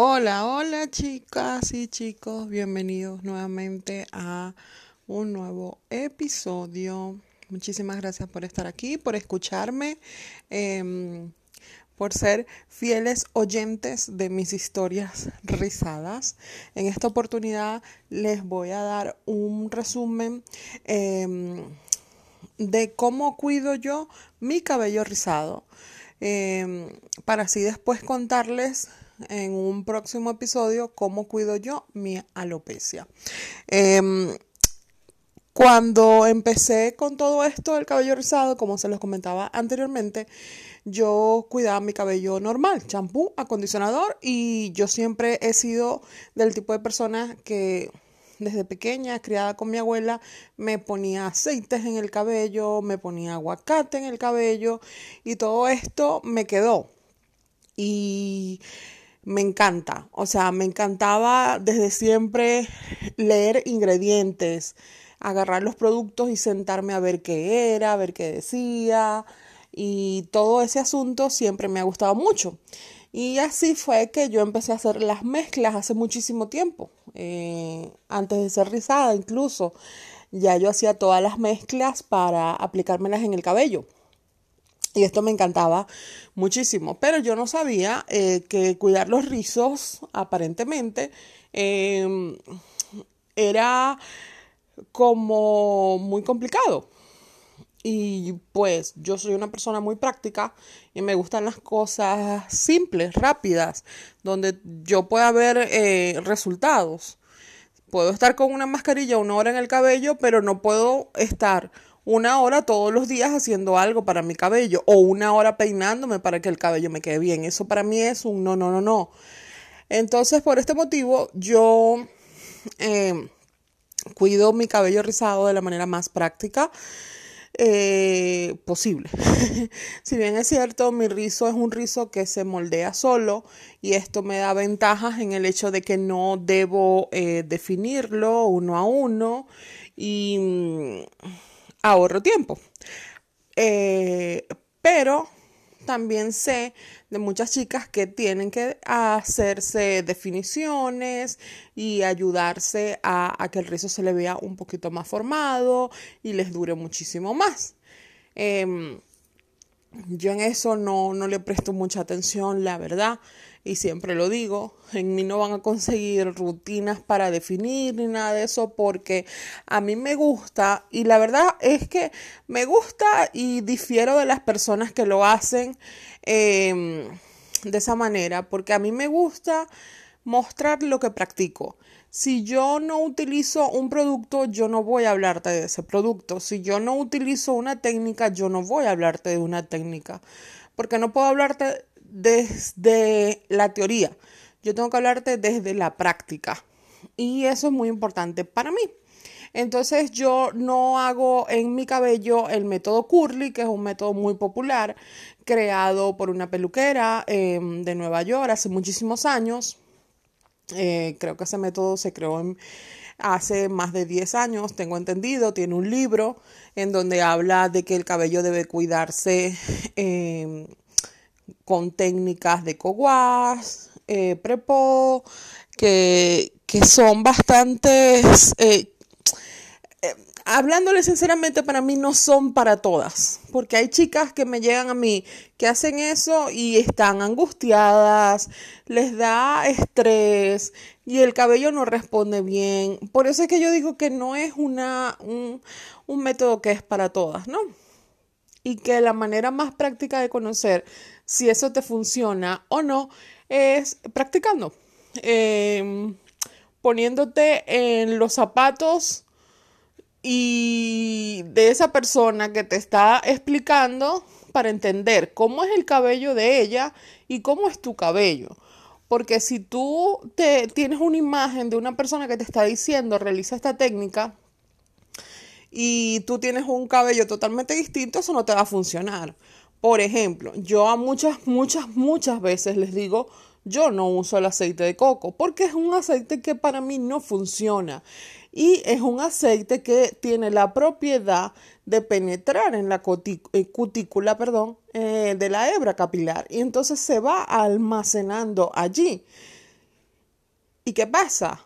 Hola, hola chicas y chicos, bienvenidos nuevamente a un nuevo episodio. Muchísimas gracias por estar aquí, por escucharme, em, por ser fieles oyentes de mis historias rizadas. En esta oportunidad les voy a dar un resumen em, de cómo cuido yo mi cabello rizado. Em, para así después contarles en un próximo episodio cómo cuido yo mi alopecia. Em, cuando empecé con todo esto del cabello rizado, como se los comentaba anteriormente, yo cuidaba mi cabello normal, champú, acondicionador y yo siempre he sido del tipo de persona que desde pequeña, criada con mi abuela, me ponía aceites en el cabello, me ponía aguacate en el cabello y todo esto me quedó. Y me encanta, o sea, me encantaba desde siempre leer ingredientes, agarrar los productos y sentarme a ver qué era, a ver qué decía y todo ese asunto siempre me ha gustado mucho. Y así fue que yo empecé a hacer las mezclas hace muchísimo tiempo, eh, antes de ser rizada incluso. Ya yo hacía todas las mezclas para aplicármelas en el cabello. Y esto me encantaba muchísimo. Pero yo no sabía eh, que cuidar los rizos, aparentemente, em, era como muy complicado. Y pues yo soy una persona muy práctica y me gustan las cosas simples, rápidas, donde yo pueda ver eh, resultados. Puedo estar con una mascarilla una hora en el cabello, pero no puedo estar una hora todos los días haciendo algo para mi cabello o una hora peinándome para que el cabello me quede bien. Eso para mí es un no, no, no, no. Entonces, por este motivo, yo eh, cuido mi cabello rizado de la manera más práctica. Eh, posible. si bien es cierto, mi rizo es un rizo que se moldea solo y esto me da ventajas en el hecho de que no debo eh, definirlo uno a uno y mm, ahorro tiempo. Eh, pero también sé de muchas chicas que tienen que hacerse definiciones y ayudarse a, que el rizo se le vea un poquito más formado y les dure muchísimo más. Em, yo en eso no, no le presto mucha atención, la verdad y siempre lo digo, en mí no van a conseguir rutinas para definir ni nada de eso porque a mí me gusta y la verdad es que me gusta y difiero de las personas que lo hacen em, de esa manera porque a mí me gusta mostrar lo que practico. Si yo no utilizo un producto, yo no voy a hablarte de ese producto. Si yo no utilizo una técnica, yo no voy a hablarte de una técnica. Porque no puedo hablarte desde la teoría, yo tengo que hablarte desde la práctica. Y eso es muy importante para mí. Entonces yo no hago en mi cabello el método curly, que es un método muy popular, creado por una peluquera em, de Nueva York hace muchísimos años. Eh, creo que ese método se creó hace más de 10 años, tengo entendido. Tiene un libro en donde habla de que el cabello debe cuidarse. Em, con técnicas de coguas, eh, prepo, que, que, son bastantes... Eh, eh, hablándole sinceramente, para mí no son para todas, porque hay chicas que me llegan a mí que hacen eso y están angustiadas, les da estrés y el cabello no responde bien. Por eso es que yo digo que no es una, un, un método que es para todas, ¿no? Y que la manera más práctica de conocer si eso te funciona o no es practicando, em, poniéndote en los zapatos y de esa persona que te está explicando para entender cómo es el cabello de ella y cómo es tu cabello. Porque si tú te, tienes una imagen de una persona que te está diciendo realiza esta técnica y tú tienes un cabello totalmente distinto, eso no te va a funcionar. Por ejemplo, yo a muchas, muchas, muchas veces les digo, yo no uso el aceite de coco porque es un aceite que para mí no funciona y es un aceite que tiene la propiedad de penetrar en la eh, cutícula perdón, eh, de la hebra capilar y entonces se va almacenando allí. ¿Y qué pasa?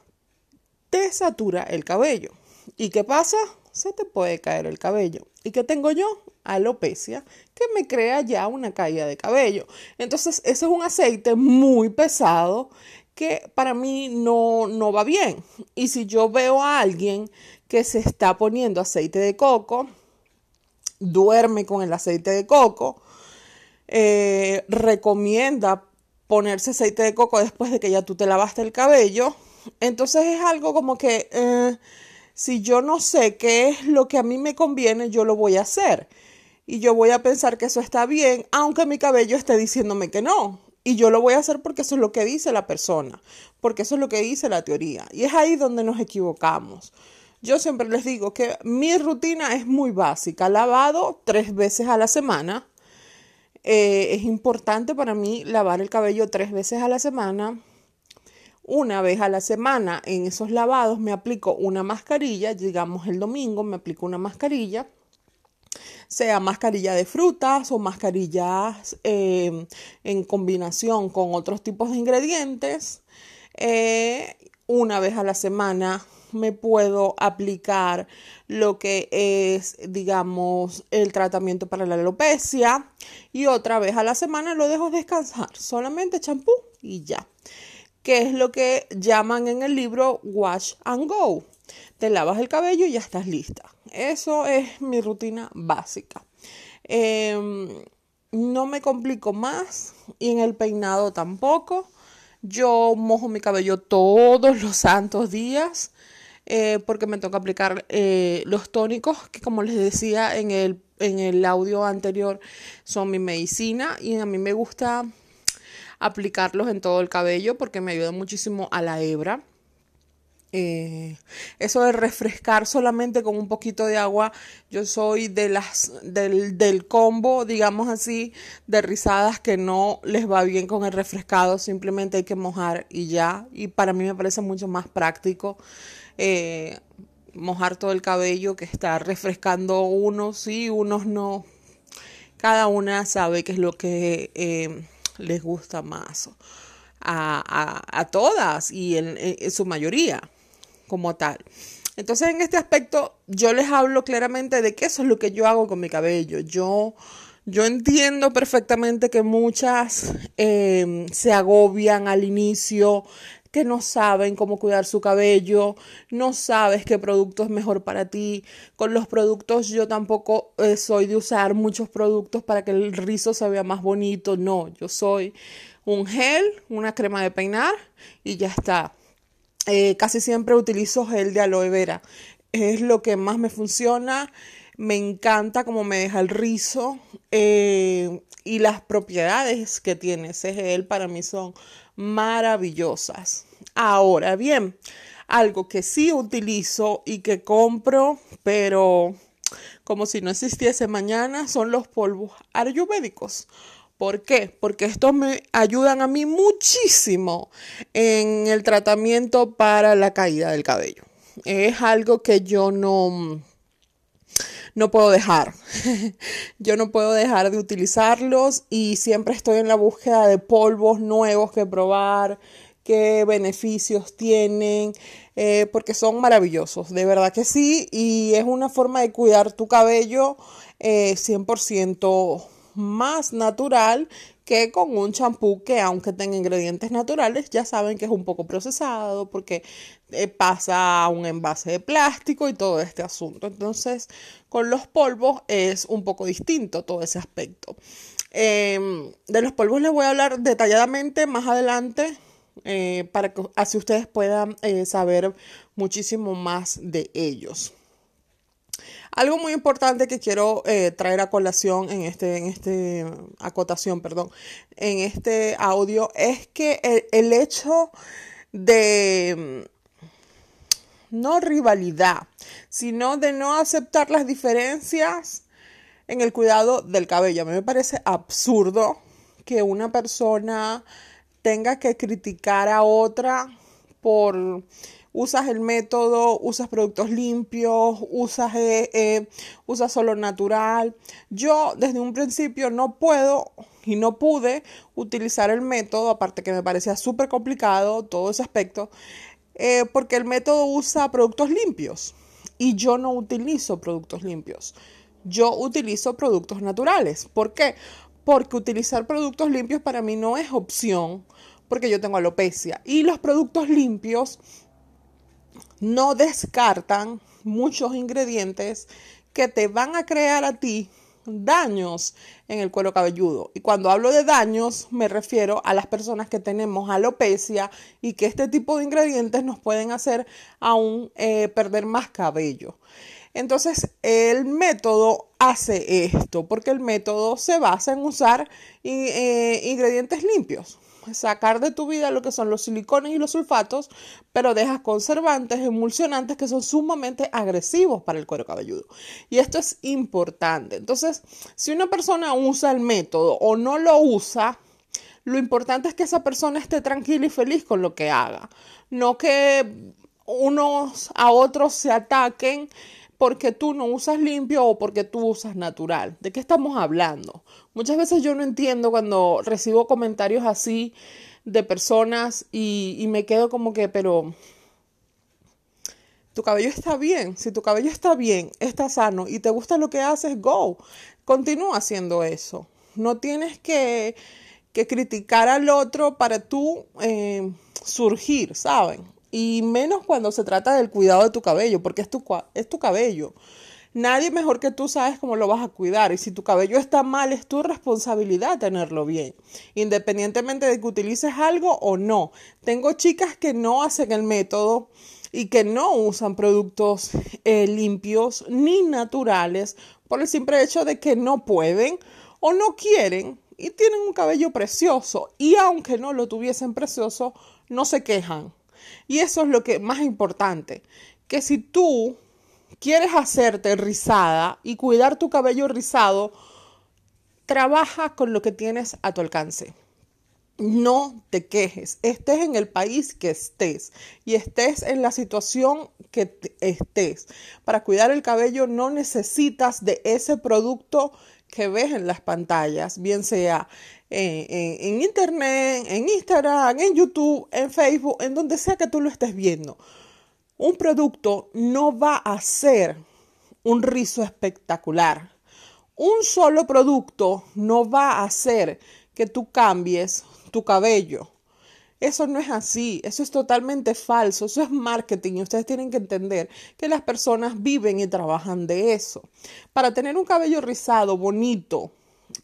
Te satura el cabello. ¿Y qué pasa? Se te puede caer el cabello. ¿Y qué tengo yo? Alopecia, que me crea ya una caída de cabello. Entonces, ese es un aceite muy pesado que para mí no, no va bien. Y si yo veo a alguien que se está poniendo aceite de coco, duerme con el aceite de coco, eh, recomienda ponerse aceite de coco después de que ya tú te lavaste el cabello. Entonces es algo como que eh, si yo no sé qué es lo que a mí me conviene, yo lo voy a hacer. Y yo voy a pensar que eso está bien, aunque mi cabello esté diciéndome que no. Y yo lo voy a hacer porque eso es lo que dice la persona, porque eso es lo que dice la teoría. Y es ahí donde nos equivocamos. Yo siempre les digo que mi rutina es muy básica. Lavado tres veces a la semana. Eh, es importante para mí lavar el cabello tres veces a la semana. Una vez a la semana en esos lavados me aplico una mascarilla. Digamos el domingo me aplico una mascarilla sea mascarilla de frutas o mascarillas eh, en combinación con otros tipos de ingredientes. Eh, una vez a la semana me puedo aplicar lo que es, digamos, el tratamiento para la alopecia y otra vez a la semana lo dejo descansar, solamente champú y ya. Que es lo que llaman en el libro Wash and Go. Te lavas el cabello y ya estás lista. Eso es mi rutina básica. Em, no me complico más y en el peinado tampoco. Yo mojo mi cabello todos los santos días eh, porque me toca aplicar eh, los tónicos que como les decía en el, en el audio anterior son mi medicina y a mí me gusta aplicarlos en todo el cabello porque me ayuda muchísimo a la hebra. Eh, eso de refrescar solamente con un poquito de agua, yo soy de las del, del, combo, digamos así, de rizadas que no les va bien con el refrescado, simplemente hay que mojar y ya. Y para mí me parece mucho más práctico eh, mojar todo el cabello que está refrescando unos sí, unos no. Cada una sabe qué es lo que eh, les gusta más a, a, todas y en su mayoría como tal. Entonces, en este aspecto, yo les hablo claramente de que eso es lo que yo hago con mi cabello. Yo, yo entiendo perfectamente que muchas em, se agobian al inicio, que no saben cómo cuidar su cabello, no sabes qué producto es mejor para ti. Con los productos yo tampoco eh, soy de usar muchos productos para que el rizo se vea más bonito, no, yo soy un gel, una crema de peinar y ya está. Eh, casi siempre utilizo gel de aloe vera. Es lo que más me funciona. Me encanta cómo me deja el rizo eh, y las propiedades que tiene ese gel para mí son maravillosas. Ahora bien, algo que sí utilizo y que compro, pero como si no existiese mañana, son los polvos ayurvédicos. ¿Por qué? Porque estos me ayudan a mí muchísimo en el tratamiento para la caída del cabello. Es algo que yo no, no puedo dejar. yo no puedo dejar de utilizarlos y siempre estoy en la búsqueda de polvos nuevos que probar, qué beneficios tienen, eh, porque son maravillosos, de verdad que sí, y es una forma de cuidar tu cabello eh, 100% más natural que con un champú que aunque tenga ingredientes naturales ya saben que es un poco procesado porque eh, pasa a un envase de plástico y todo este asunto. Entonces con los polvos es un poco distinto todo ese aspecto. Em, de los polvos les voy a hablar detalladamente más adelante eh, para que así ustedes puedan eh, saber muchísimo más de ellos. Algo muy importante que quiero eh, traer a colación en este, en este, acotación, perdón, en este audio es que el, el hecho de mm, no rivalidad, sino de no aceptar las diferencias en el cuidado del cabello. A mí me parece absurdo que una persona tenga que criticar a otra por usas el método, usas productos limpios, usas, eh, eh, usas solo natural. Yo desde un principio no puedo y no pude utilizar el método, aparte que me parecía súper complicado todo ese aspecto, eh, porque el método usa productos limpios y yo no utilizo productos limpios. Yo utilizo productos naturales. ¿Por qué? Porque utilizar productos limpios para mí no es opción, porque yo tengo alopecia. Y los productos limpios no descartan muchos ingredientes que te van a crear a ti daños en el cuero cabelludo. Y cuando hablo de daños, me refiero a las personas que tenemos alopecia y que este tipo de ingredientes nos pueden hacer aún eh, perder más cabello. Entonces, el método hace esto, porque el método se basa en usar eh, ingredientes limpios sacar de tu vida lo que son los silicones y los sulfatos, pero dejas conservantes, emulsionantes que son sumamente agresivos para el cuero cabelludo. Y esto es importante. Entonces, si una persona usa el método o no lo usa, lo importante es que esa persona esté tranquila y feliz con lo que haga, no que unos a otros se ataquen porque tú no usas limpio o porque tú usas natural. ¿De qué estamos hablando? Muchas veces yo no entiendo cuando recibo comentarios así de personas y, me quedo como que, pero tu cabello está bien. Si tu cabello está bien, está sano y te gusta lo que haces, go. Continúa haciendo eso. No tienes que, que criticar al otro para tú eh, surgir, ¿saben? Y menos cuando se trata del cuidado de tu cabello, porque es tu, es tu cabello. Nadie mejor que tú sabes cómo lo vas a cuidar y si tu cabello está mal es tu responsabilidad tenerlo bien, independientemente de que utilices algo o no. Tengo chicas que no hacen el método y que no usan productos eh, limpios ni naturales por el simple hecho de que no pueden o no quieren y tienen un cabello precioso y aunque no lo tuviesen precioso, no se quejan y eso es lo que más importante, que si tú quieres hacerte rizada y cuidar tu cabello rizado, trabaja con lo que tienes a tu alcance. No te quejes, estés en el país que estés y estés en la situación que estés. Para cuidar el cabello no necesitas de ese producto que ves en las pantallas, bien sea en, internet, en Instagram, en YouTube, en Facebook, en donde sea que tú lo estés viendo. Un producto no va a ser un rizo espectacular. Un solo producto no va a hacer que tú cambies tu cabello. Eso no es así, eso es totalmente falso, eso es marketing y ustedes tienen que entender que las personas viven y trabajan de eso. Para tener un cabello rizado, bonito,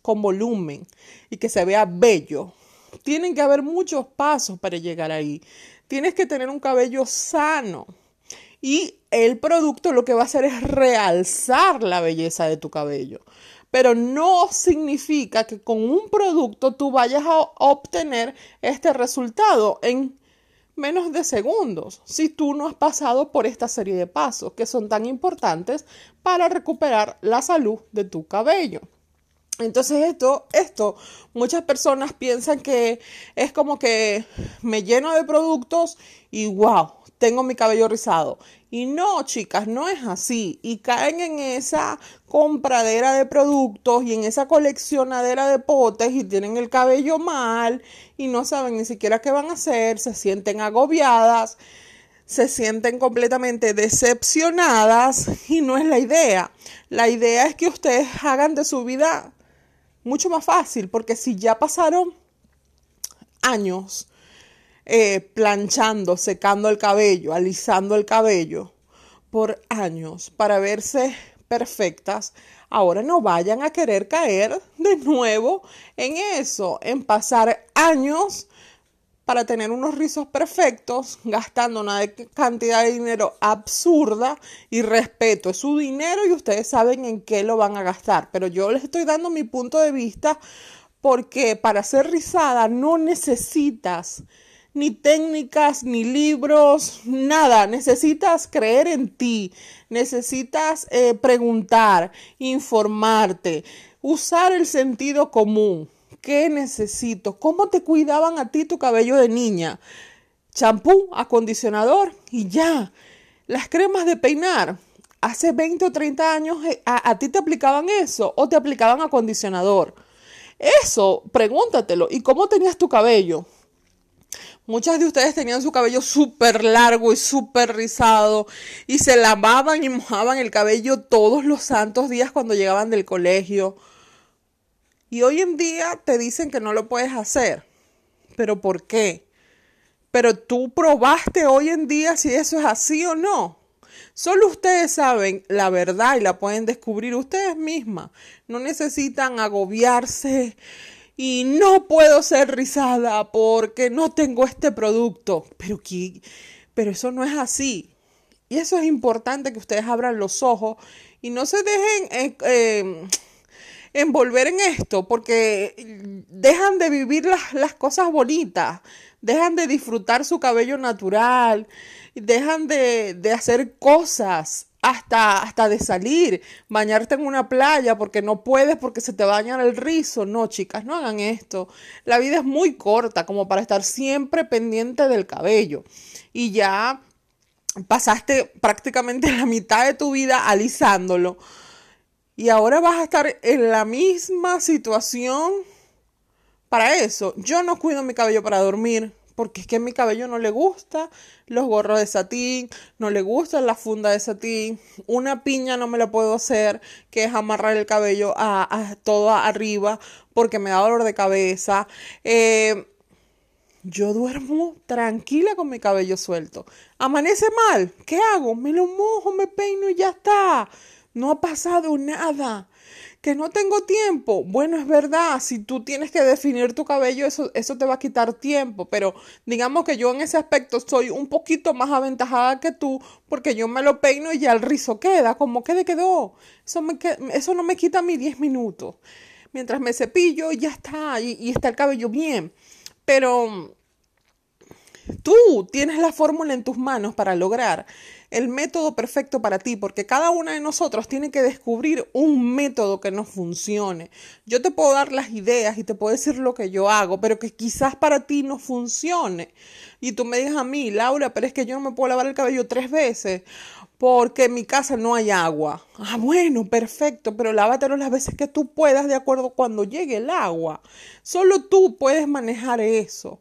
con volumen y que se vea bello. Tienen que haber muchos pasos para llegar ahí. Tienes que tener un cabello sano. Y el producto lo que va a hacer es realzar la belleza de tu cabello. Pero no significa que con un producto tú vayas a obtener este resultado en menos de segundos si tú no has pasado por esta serie de pasos que son tan importantes para recuperar la salud de tu cabello. Entonces esto, esto, muchas personas piensan que es como que me lleno de productos y wow, tengo mi cabello rizado. Y no, chicas, no es así. Y caen en esa compradera de productos y en esa coleccionadera de potes y tienen el cabello mal y no saben ni siquiera qué van a hacer, se sienten agobiadas, se sienten completamente decepcionadas y no es la idea. La idea es que ustedes hagan de su vida mucho más fácil, porque si ya pasaron años eh, planchando, secando el cabello, alisando el cabello por años para verse perfectas, ahora no vayan a querer caer de nuevo en eso, en pasar años para tener unos rizos perfectos, gastando una cantidad de dinero absurda y respeto es su dinero y ustedes saben en qué lo van a gastar. Pero yo les estoy dando mi punto de vista porque para ser rizada no necesitas ni técnicas, ni libros, nada. Necesitas creer en ti, necesitas eh, preguntar, informarte, usar el sentido común. ¿Qué necesito? ¿Cómo te cuidaban a ti tu cabello de niña? Champú, acondicionador y ya. Las cremas de peinar. Hace 20 o 30 años eh, a, ti te aplicaban eso o te aplicaban acondicionador. Eso, pregúntatelo. ¿Y cómo tenías tu cabello? Muchas de ustedes tenían su cabello súper largo y súper rizado y se lavaban y mojaban el cabello todos los santos días cuando llegaban del colegio. Y hoy en día te dicen que no lo puedes hacer. ¿Pero por qué? Pero tú probaste hoy en día si eso es así o no. Solo ustedes saben la verdad y la pueden descubrir ustedes mismas. No necesitan agobiarse y no puedo ser rizada porque no tengo este producto. Pero, pero eso no es así. Y eso es importante que ustedes abran los ojos y no se dejen eh, eh, envolver en esto porque dejan de vivir las, las cosas bonitas, dejan de disfrutar su cabello natural, dejan de, de hacer cosas hasta, hasta de salir, bañarte en una playa porque no puedes porque se te baña el rizo. No, chicas, no hagan esto. La vida es muy corta como para estar siempre pendiente del cabello. Y ya pasaste prácticamente la mitad de tu vida alisándolo. Y ahora vas a estar en la misma situación para eso. Yo no cuido mi cabello para dormir porque es que a mi cabello no le gusta los gorros de satín, no le gusta la funda de satín, una piña no me la puedo hacer, que es amarrar el cabello a, todo arriba porque me da dolor de cabeza. Eh, yo duermo tranquila con mi cabello suelto. Amanece mal, ¿qué hago? Me lo mojo, me peino y ya está. No ha pasado nada que no tengo tiempo. Bueno, es verdad, si tú tienes que definir tu cabello, eso, eso te va a quitar tiempo, pero digamos que yo en ese aspecto soy un poquito más aventajada que tú, porque yo me lo peino y ya el rizo queda, como quede quedó. Eso, me, eso no me quita mis 10 minutos. Mientras me cepillo, ya está, y, y está el cabello bien. Pero tú tienes la fórmula en tus manos para lograr el método perfecto para ti, porque cada una de nosotros tiene que descubrir un método que nos funcione. Yo te puedo dar las ideas y te puedo decir lo que yo hago, pero que quizás para ti no funcione. Y tú me digas a mí, Laura, pero es que yo no me puedo lavar el cabello tres veces porque en mi casa no hay agua. Ah, bueno, perfecto, pero lávatelo las veces que tú puedas de acuerdo cuando llegue el agua. Solo tú puedes manejar eso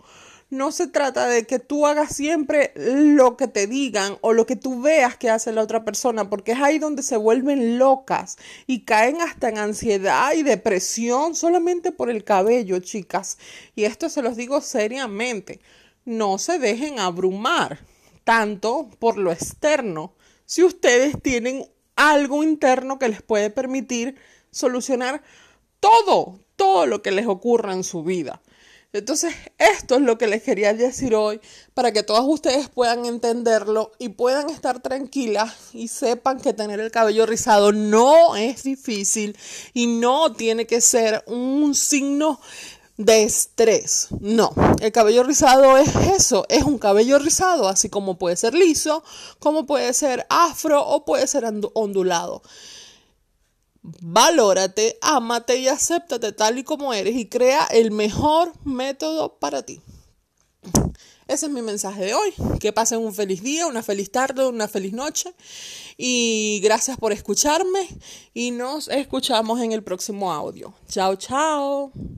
no se trata de que tú hagas siempre lo que te digan o lo que tú veas que hace la otra persona, porque es ahí donde se vuelven locas y caen hasta en ansiedad y depresión solamente por el cabello, chicas. Y esto se los digo seriamente. No se dejen abrumar tanto por lo externo. Si ustedes tienen algo interno que les puede permitir solucionar todo, todo lo que les ocurra en su vida. Entonces, esto es lo que les quería decir hoy para que todas ustedes puedan entenderlo y puedan estar tranquilas y sepan que tener el cabello rizado no es difícil y no tiene que ser un signo de estrés. No, el cabello rizado es eso, es un cabello rizado, así como puede ser liso, como puede ser afro o puede ser ondulado. Valórate, ámate y acéptate tal y como eres y crea el mejor método para ti. Ese es mi mensaje de hoy. Que pasen un feliz día, una feliz tarde, una feliz noche. Y gracias por escucharme y nos escuchamos en el próximo audio. Chao, chao.